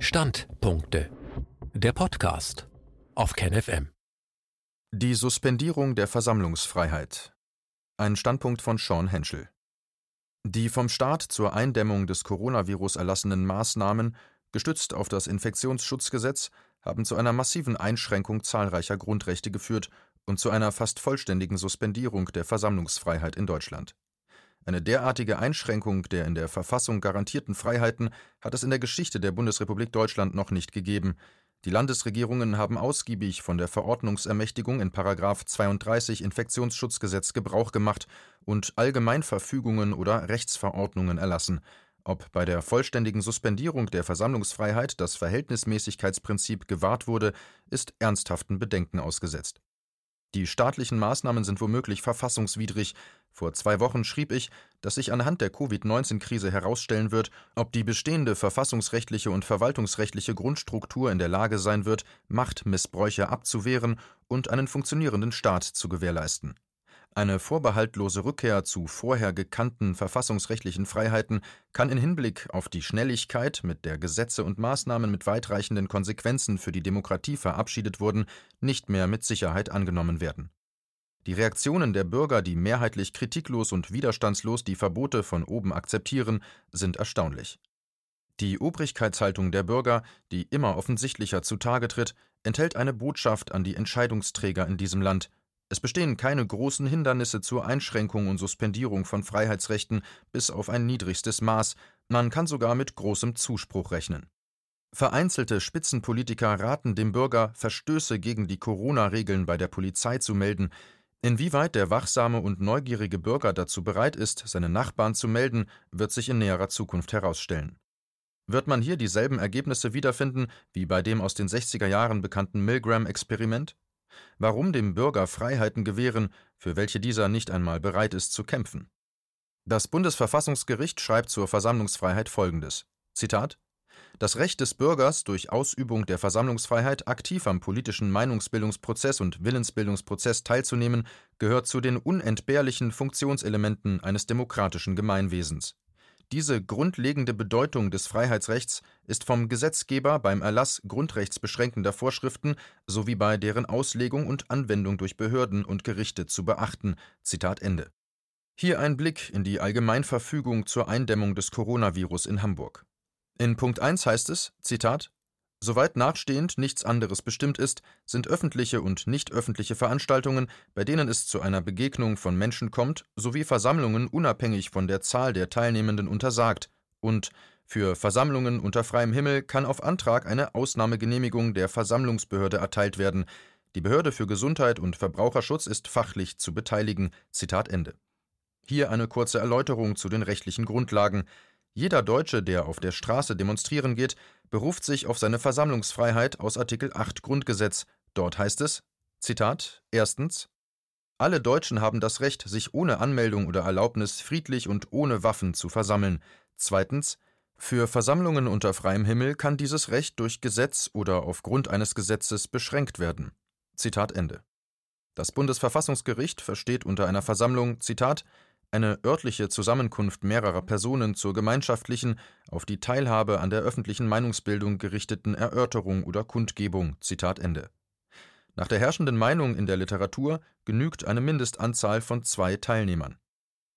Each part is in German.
Standpunkte. Der Podcast auf KenFM. Die Suspendierung der Versammlungsfreiheit. Ein Standpunkt von Sean Henschel. Die vom Staat zur Eindämmung des Coronavirus erlassenen Maßnahmen, gestützt auf das Infektionsschutzgesetz, haben zu einer massiven Einschränkung zahlreicher Grundrechte geführt und zu einer fast vollständigen Suspendierung der Versammlungsfreiheit in Deutschland. Eine derartige Einschränkung der in der Verfassung garantierten Freiheiten hat es in der Geschichte der Bundesrepublik Deutschland noch nicht gegeben. Die Landesregierungen haben ausgiebig von der Verordnungsermächtigung in § 32 Infektionsschutzgesetz Gebrauch gemacht und Allgemeinverfügungen oder Rechtsverordnungen erlassen. Ob bei der vollständigen Suspendierung der Versammlungsfreiheit das Verhältnismäßigkeitsprinzip gewahrt wurde, ist ernsthaften Bedenken ausgesetzt. Die staatlichen Maßnahmen sind womöglich verfassungswidrig. Vor zwei Wochen schrieb ich, dass sich anhand der Covid-19-Krise herausstellen wird, ob die bestehende verfassungsrechtliche und verwaltungsrechtliche Grundstruktur in der Lage sein wird, Machtmissbräuche abzuwehren und einen funktionierenden Staat zu gewährleisten. Eine vorbehaltlose Rückkehr zu vorher gekannten verfassungsrechtlichen Freiheiten kann in Hinblick auf die Schnelligkeit, mit der Gesetze und Maßnahmen mit weitreichenden Konsequenzen für die Demokratie verabschiedet wurden, nicht mehr mit Sicherheit angenommen werden. Die Reaktionen der Bürger, die mehrheitlich kritiklos und widerstandslos die Verbote von oben akzeptieren, sind erstaunlich. Die Obrigkeitshaltung der Bürger, die immer offensichtlicher zutage tritt, enthält eine Botschaft an die Entscheidungsträger in diesem Land, es bestehen keine großen Hindernisse zur Einschränkung und Suspendierung von Freiheitsrechten bis auf ein niedrigstes Maß, man kann sogar mit großem Zuspruch rechnen. Vereinzelte Spitzenpolitiker raten dem Bürger, Verstöße gegen die Corona-Regeln bei der Polizei zu melden. Inwieweit der wachsame und neugierige Bürger dazu bereit ist, seine Nachbarn zu melden, wird sich in näherer Zukunft herausstellen. Wird man hier dieselben Ergebnisse wiederfinden wie bei dem aus den 60er Jahren bekannten Milgram-Experiment? Warum dem Bürger Freiheiten gewähren, für welche dieser nicht einmal bereit ist zu kämpfen? Das Bundesverfassungsgericht schreibt zur Versammlungsfreiheit folgendes: Zitat das Recht des Bürgers, durch Ausübung der Versammlungsfreiheit aktiv am politischen Meinungsbildungsprozess und Willensbildungsprozess teilzunehmen, gehört zu den unentbehrlichen Funktionselementen eines demokratischen Gemeinwesens diese grundlegende Bedeutung des Freiheitsrechts ist vom Gesetzgeber beim Erlass grundrechtsbeschränkender Vorschriften sowie bei deren Auslegung und Anwendung durch Behörden und Gerichte zu beachten. Zitat Ende. Hier ein Blick in die Allgemeinverfügung zur Eindämmung des Coronavirus in Hamburg. In Punkt 1 heißt es, Zitat, Soweit nachstehend nichts anderes bestimmt ist, sind öffentliche und nicht öffentliche Veranstaltungen, bei denen es zu einer Begegnung von Menschen kommt, sowie Versammlungen unabhängig von der Zahl der Teilnehmenden untersagt und für Versammlungen unter freiem Himmel kann auf Antrag eine Ausnahmegenehmigung der Versammlungsbehörde erteilt werden. Die Behörde für Gesundheit und Verbraucherschutz ist fachlich zu beteiligen. Zitat Ende. Hier eine kurze Erläuterung zu den rechtlichen Grundlagen. Jeder Deutsche, der auf der Straße demonstrieren geht, beruft sich auf seine Versammlungsfreiheit aus Artikel 8 Grundgesetz. Dort heißt es: Zitat: Erstens. Alle Deutschen haben das Recht, sich ohne Anmeldung oder Erlaubnis friedlich und ohne Waffen zu versammeln. Zweitens. Für Versammlungen unter freiem Himmel kann dieses Recht durch Gesetz oder aufgrund eines Gesetzes beschränkt werden. Zitat Ende. Das Bundesverfassungsgericht versteht unter einer Versammlung, Zitat, eine örtliche Zusammenkunft mehrerer Personen zur gemeinschaftlichen, auf die Teilhabe an der öffentlichen Meinungsbildung gerichteten Erörterung oder Kundgebung. Zitat Ende. Nach der herrschenden Meinung in der Literatur genügt eine Mindestanzahl von zwei Teilnehmern.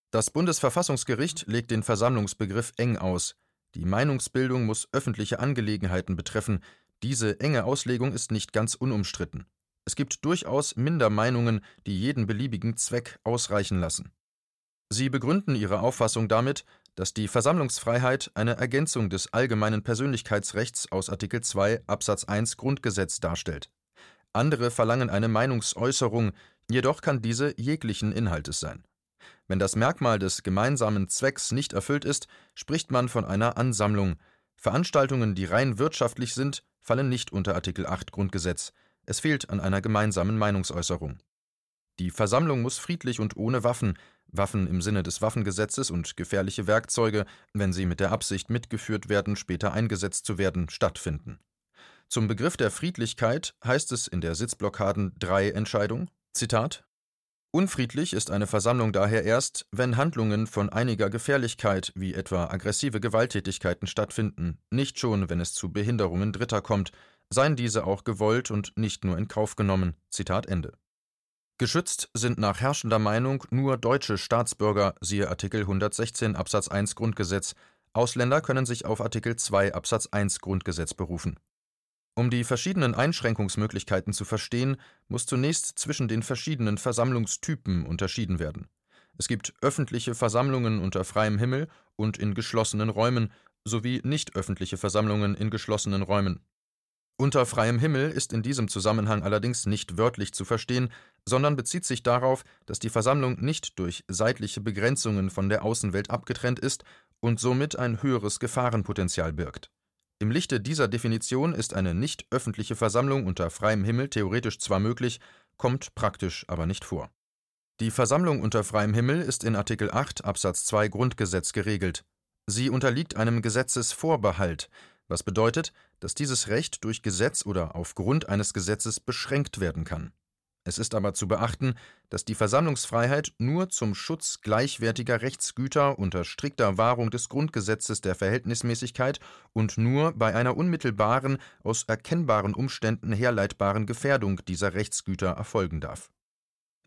Das Bundesverfassungsgericht legt den Versammlungsbegriff eng aus. Die Meinungsbildung muss öffentliche Angelegenheiten betreffen. Diese enge Auslegung ist nicht ganz unumstritten. Es gibt durchaus Mindermeinungen, die jeden beliebigen Zweck ausreichen lassen. Sie begründen ihre Auffassung damit, dass die Versammlungsfreiheit eine Ergänzung des allgemeinen Persönlichkeitsrechts aus Artikel 2 Absatz 1 Grundgesetz darstellt. Andere verlangen eine Meinungsäußerung, jedoch kann diese jeglichen Inhaltes sein. Wenn das Merkmal des gemeinsamen Zwecks nicht erfüllt ist, spricht man von einer Ansammlung. Veranstaltungen, die rein wirtschaftlich sind, fallen nicht unter Artikel 8 Grundgesetz. Es fehlt an einer gemeinsamen Meinungsäußerung. Die Versammlung muss friedlich und ohne Waffen, Waffen im Sinne des Waffengesetzes und gefährliche Werkzeuge, wenn sie mit der Absicht mitgeführt werden, später eingesetzt zu werden, stattfinden. Zum Begriff der Friedlichkeit heißt es in der Sitzblockaden 3 Entscheidung, Zitat, Unfriedlich ist eine Versammlung daher erst, wenn Handlungen von einiger Gefährlichkeit wie etwa aggressive Gewalttätigkeiten stattfinden, nicht schon, wenn es zu Behinderungen Dritter kommt, seien diese auch gewollt und nicht nur in Kauf genommen. Zitat Ende. Geschützt sind nach herrschender Meinung nur deutsche Staatsbürger, siehe Artikel 116 Absatz 1 Grundgesetz. Ausländer können sich auf Artikel 2 Absatz 1 Grundgesetz berufen um die verschiedenen Einschränkungsmöglichkeiten zu verstehen, muss zunächst zwischen den verschiedenen Versammlungstypen unterschieden werden. Es gibt öffentliche Versammlungen unter freiem Himmel und in geschlossenen Räumen sowie nicht öffentliche Versammlungen in geschlossenen Räumen. Unter freiem Himmel ist in diesem Zusammenhang allerdings nicht wörtlich zu verstehen, sondern bezieht sich darauf, dass die Versammlung nicht durch seitliche Begrenzungen von der Außenwelt abgetrennt ist und somit ein höheres Gefahrenpotenzial birgt im Lichte dieser Definition ist eine nicht öffentliche Versammlung unter freiem Himmel theoretisch zwar möglich, kommt praktisch aber nicht vor. Die Versammlung unter freiem Himmel ist in Artikel 8 Absatz 2 Grundgesetz geregelt. Sie unterliegt einem Gesetzesvorbehalt, was bedeutet, dass dieses Recht durch Gesetz oder aufgrund eines Gesetzes beschränkt werden kann es ist aber zu beachten, dass die Versammlungsfreiheit nur zum Schutz gleichwertiger Rechtsgüter unter strikter Wahrung des Grundgesetzes der Verhältnismäßigkeit und nur bei einer unmittelbaren, aus erkennbaren Umständen herleitbaren Gefährdung dieser Rechtsgüter erfolgen darf.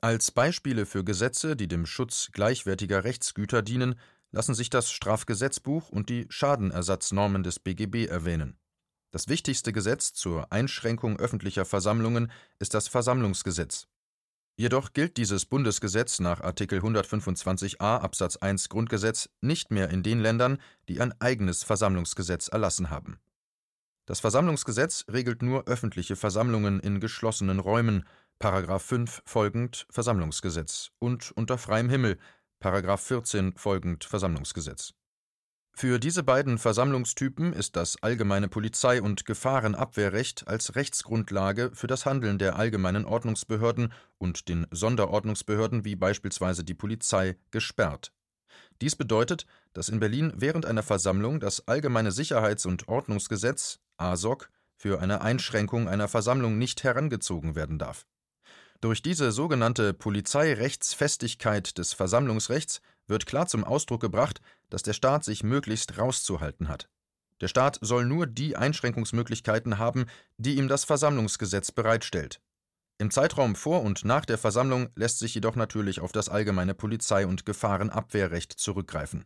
Als Beispiele für Gesetze, die dem Schutz gleichwertiger Rechtsgüter dienen, lassen sich das Strafgesetzbuch und die Schadenersatznormen des BGB erwähnen das wichtigste Gesetz zur Einschränkung öffentlicher Versammlungen ist das Versammlungsgesetz. Jedoch gilt dieses Bundesgesetz nach Artikel 125a Absatz 1 Grundgesetz nicht mehr in den Ländern, die ein eigenes Versammlungsgesetz erlassen haben. Das Versammlungsgesetz regelt nur öffentliche Versammlungen in geschlossenen Räumen, § 5 folgend Versammlungsgesetz und unter freiem Himmel, § 14 folgend Versammlungsgesetz für diese beiden Versammlungstypen ist das allgemeine Polizei und Gefahrenabwehrrecht als Rechtsgrundlage für das Handeln der allgemeinen Ordnungsbehörden und den Sonderordnungsbehörden wie beispielsweise die Polizei gesperrt. Dies bedeutet, dass in Berlin während einer Versammlung das Allgemeine Sicherheits und Ordnungsgesetz (ASOG) für eine Einschränkung einer Versammlung nicht herangezogen werden darf. Durch diese sogenannte Polizeirechtsfestigkeit des Versammlungsrechts wird klar zum Ausdruck gebracht, dass der Staat sich möglichst rauszuhalten hat. Der Staat soll nur die Einschränkungsmöglichkeiten haben, die ihm das Versammlungsgesetz bereitstellt. Im Zeitraum vor und nach der Versammlung lässt sich jedoch natürlich auf das allgemeine Polizei- und Gefahrenabwehrrecht zurückgreifen.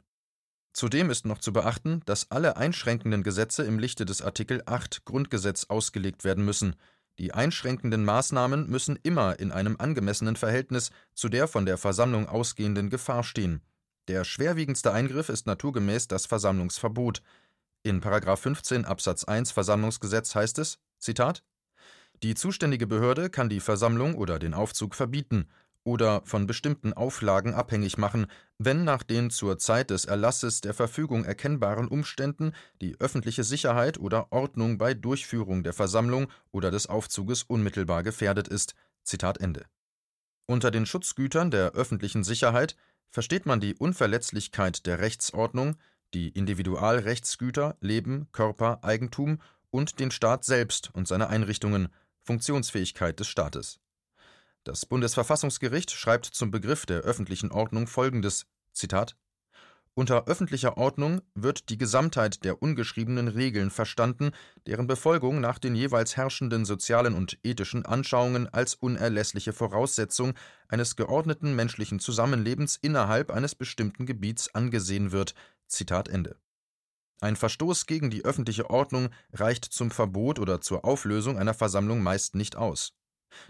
Zudem ist noch zu beachten, dass alle einschränkenden Gesetze im Lichte des Artikel 8 Grundgesetz ausgelegt werden müssen. Die einschränkenden Maßnahmen müssen immer in einem angemessenen Verhältnis zu der von der Versammlung ausgehenden Gefahr stehen der schwerwiegendste Eingriff ist naturgemäß das Versammlungsverbot. In § 15 Absatz 1 Versammlungsgesetz heißt es: Zitat Die zuständige Behörde kann die Versammlung oder den Aufzug verbieten oder von bestimmten Auflagen abhängig machen, wenn nach den zur Zeit des Erlasses der Verfügung erkennbaren Umständen die öffentliche Sicherheit oder Ordnung bei Durchführung der Versammlung oder des Aufzuges unmittelbar gefährdet ist. Zitat Ende. Unter den Schutzgütern der öffentlichen Sicherheit Versteht man die Unverletzlichkeit der Rechtsordnung, die Individualrechtsgüter, Leben, Körper, Eigentum und den Staat selbst und seine Einrichtungen, Funktionsfähigkeit des Staates. Das Bundesverfassungsgericht schreibt zum Begriff der öffentlichen Ordnung folgendes Zitat unter öffentlicher Ordnung wird die Gesamtheit der ungeschriebenen Regeln verstanden, deren Befolgung nach den jeweils herrschenden sozialen und ethischen Anschauungen als unerlässliche Voraussetzung eines geordneten menschlichen Zusammenlebens innerhalb eines bestimmten Gebiets angesehen wird. Zitat Ende. Ein Verstoß gegen die öffentliche Ordnung reicht zum Verbot oder zur Auflösung einer Versammlung meist nicht aus.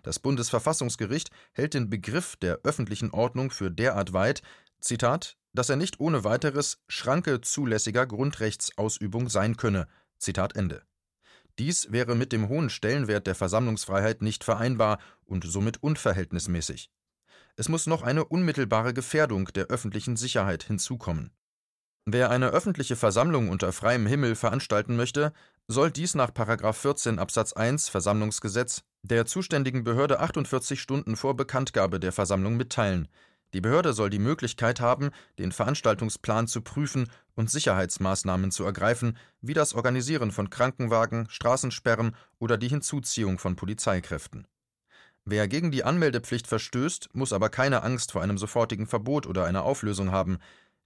Das Bundesverfassungsgericht hält den Begriff der öffentlichen Ordnung für derart weit, Zitat, dass er nicht ohne weiteres Schranke zulässiger Grundrechtsausübung sein könne. Zitat Ende. Dies wäre mit dem hohen Stellenwert der Versammlungsfreiheit nicht vereinbar und somit unverhältnismäßig. Es muss noch eine unmittelbare Gefährdung der öffentlichen Sicherheit hinzukommen. Wer eine öffentliche Versammlung unter freiem Himmel veranstalten möchte, soll dies nach 14 Absatz 1 Versammlungsgesetz der zuständigen Behörde 48 Stunden vor Bekanntgabe der Versammlung mitteilen, die Behörde soll die Möglichkeit haben, den Veranstaltungsplan zu prüfen und Sicherheitsmaßnahmen zu ergreifen, wie das Organisieren von Krankenwagen, Straßensperren oder die Hinzuziehung von Polizeikräften. Wer gegen die Anmeldepflicht verstößt, muss aber keine Angst vor einem sofortigen Verbot oder einer Auflösung haben.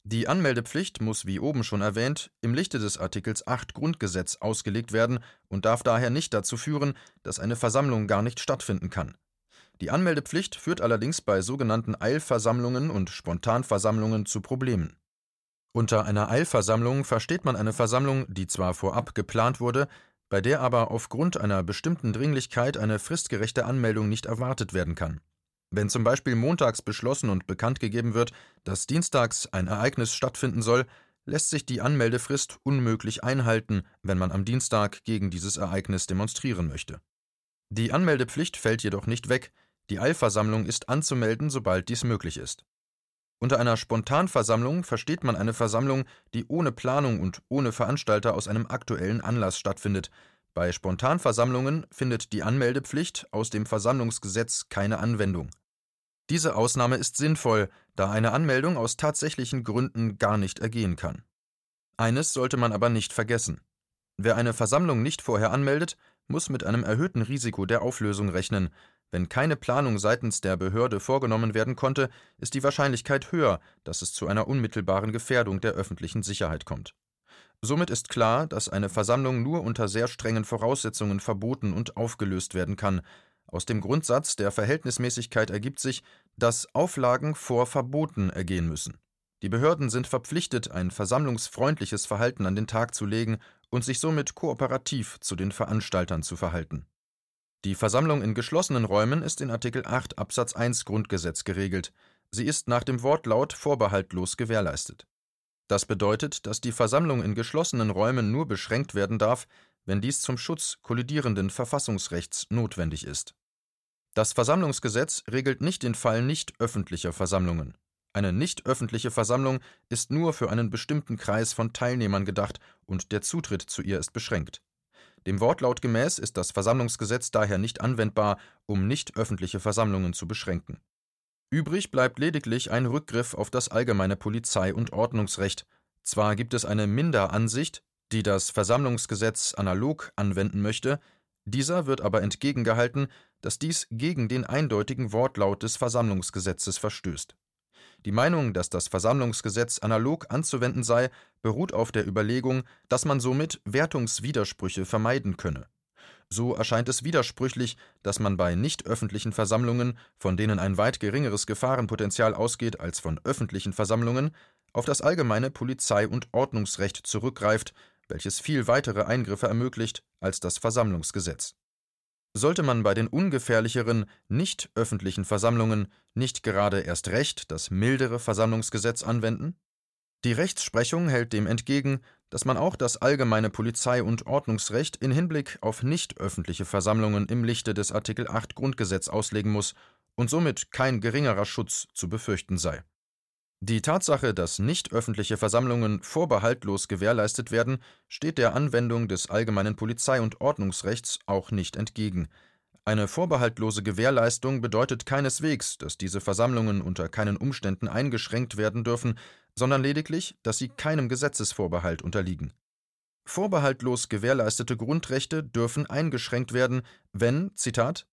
Die Anmeldepflicht muss, wie oben schon erwähnt, im Lichte des Artikels 8 Grundgesetz ausgelegt werden und darf daher nicht dazu führen, dass eine Versammlung gar nicht stattfinden kann. Die Anmeldepflicht führt allerdings bei sogenannten Eilversammlungen und Spontanversammlungen zu Problemen. Unter einer Eilversammlung versteht man eine Versammlung, die zwar vorab geplant wurde, bei der aber aufgrund einer bestimmten Dringlichkeit eine fristgerechte Anmeldung nicht erwartet werden kann. Wenn zum Beispiel montags beschlossen und bekannt gegeben wird, dass dienstags ein Ereignis stattfinden soll, lässt sich die Anmeldefrist unmöglich einhalten, wenn man am Dienstag gegen dieses Ereignis demonstrieren möchte. Die Anmeldepflicht fällt jedoch nicht weg, die Eilversammlung ist anzumelden, sobald dies möglich ist. Unter einer Spontanversammlung versteht man eine Versammlung, die ohne Planung und ohne Veranstalter aus einem aktuellen Anlass stattfindet. Bei Spontanversammlungen findet die Anmeldepflicht aus dem Versammlungsgesetz keine Anwendung. Diese Ausnahme ist sinnvoll, da eine Anmeldung aus tatsächlichen Gründen gar nicht ergehen kann. Eines sollte man aber nicht vergessen. Wer eine Versammlung nicht vorher anmeldet, muss mit einem erhöhten Risiko der Auflösung rechnen, wenn keine Planung seitens der Behörde vorgenommen werden konnte, ist die Wahrscheinlichkeit höher, dass es zu einer unmittelbaren Gefährdung der öffentlichen Sicherheit kommt. Somit ist klar, dass eine Versammlung nur unter sehr strengen Voraussetzungen verboten und aufgelöst werden kann. Aus dem Grundsatz der Verhältnismäßigkeit ergibt sich, dass Auflagen vor Verboten ergehen müssen. Die Behörden sind verpflichtet, ein versammlungsfreundliches Verhalten an den Tag zu legen und sich somit kooperativ zu den Veranstaltern zu verhalten. Die Versammlung in geschlossenen Räumen ist in Artikel 8 Absatz 1 Grundgesetz geregelt. Sie ist nach dem Wortlaut vorbehaltlos gewährleistet. Das bedeutet, dass die Versammlung in geschlossenen Räumen nur beschränkt werden darf, wenn dies zum Schutz kollidierenden Verfassungsrechts notwendig ist. Das Versammlungsgesetz regelt nicht den Fall nicht öffentlicher Versammlungen. Eine nicht öffentliche Versammlung ist nur für einen bestimmten Kreis von Teilnehmern gedacht und der Zutritt zu ihr ist beschränkt. Dem Wortlaut gemäß ist das Versammlungsgesetz daher nicht anwendbar, um nicht öffentliche Versammlungen zu beschränken. Übrig bleibt lediglich ein Rückgriff auf das allgemeine Polizei- und Ordnungsrecht. Zwar gibt es eine Minderansicht, die das Versammlungsgesetz analog anwenden möchte, dieser wird aber entgegengehalten, dass dies gegen den eindeutigen Wortlaut des Versammlungsgesetzes verstößt die Meinung, dass das Versammlungsgesetz analog anzuwenden sei, beruht auf der Überlegung, dass man somit Wertungswidersprüche vermeiden könne. So erscheint es widersprüchlich, dass man bei nicht öffentlichen Versammlungen, von denen ein weit geringeres Gefahrenpotenzial ausgeht als von öffentlichen Versammlungen, auf das allgemeine Polizei- und Ordnungsrecht zurückgreift, welches viel weitere Eingriffe ermöglicht als das Versammlungsgesetz sollte man bei den ungefährlicheren, nicht öffentlichen Versammlungen nicht gerade erst recht das mildere Versammlungsgesetz anwenden? Die Rechtsprechung hält dem entgegen, dass man auch das allgemeine Polizei- und Ordnungsrecht in Hinblick auf nicht öffentliche Versammlungen im Lichte des Artikel 8 Grundgesetz auslegen muss und somit kein geringerer Schutz zu befürchten sei die Tatsache, dass nicht öffentliche Versammlungen vorbehaltlos gewährleistet werden, steht der Anwendung des allgemeinen Polizei- und Ordnungsrechts auch nicht entgegen. Eine vorbehaltlose Gewährleistung bedeutet keineswegs, dass diese Versammlungen unter keinen Umständen eingeschränkt werden dürfen, sondern lediglich, dass sie keinem Gesetzesvorbehalt unterliegen. Vorbehaltlos gewährleistete Grundrechte dürfen eingeschränkt werden, wenn, Zitat,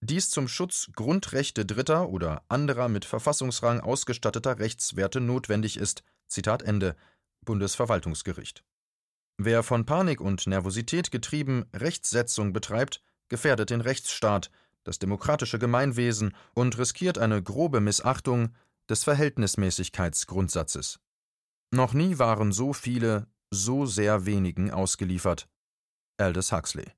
dies zum Schutz Grundrechte Dritter oder anderer mit Verfassungsrang ausgestatteter Rechtswerte notwendig ist. Zitat Ende. Bundesverwaltungsgericht. Wer von Panik und Nervosität getrieben Rechtssetzung betreibt, gefährdet den Rechtsstaat, das demokratische Gemeinwesen und riskiert eine grobe Missachtung des Verhältnismäßigkeitsgrundsatzes. Noch nie waren so viele so sehr wenigen ausgeliefert. Aldous Huxley